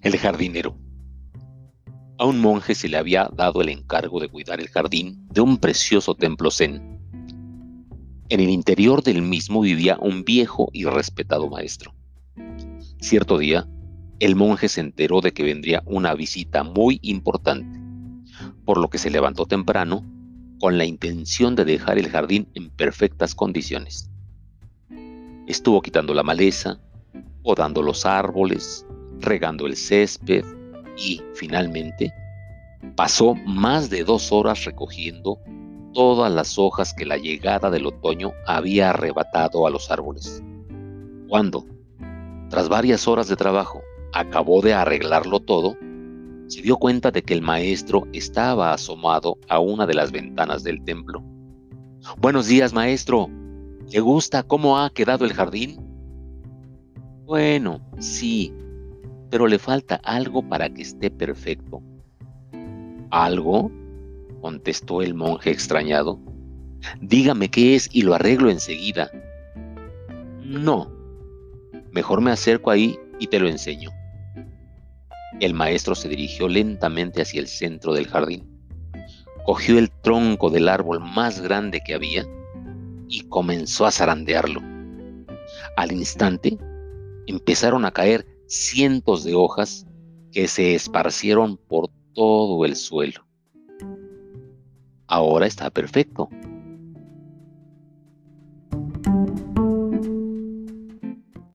El jardinero. A un monje se le había dado el encargo de cuidar el jardín de un precioso templo zen. En el interior del mismo vivía un viejo y respetado maestro. Cierto día, el monje se enteró de que vendría una visita muy importante, por lo que se levantó temprano con la intención de dejar el jardín en perfectas condiciones. Estuvo quitando la maleza, podando los árboles, regando el césped y, finalmente, pasó más de dos horas recogiendo todas las hojas que la llegada del otoño había arrebatado a los árboles. Cuando, tras varias horas de trabajo, acabó de arreglarlo todo, se dio cuenta de que el maestro estaba asomado a una de las ventanas del templo. Buenos días, maestro. ¿Le gusta cómo ha quedado el jardín? Bueno, sí, pero le falta algo para que esté perfecto. ¿Algo? contestó el monje extrañado. Dígame qué es y lo arreglo enseguida. No, mejor me acerco ahí y te lo enseño. El maestro se dirigió lentamente hacia el centro del jardín. Cogió el tronco del árbol más grande que había y comenzó a zarandearlo. Al instante, empezaron a caer cientos de hojas que se esparcieron por todo el suelo. Ahora está perfecto,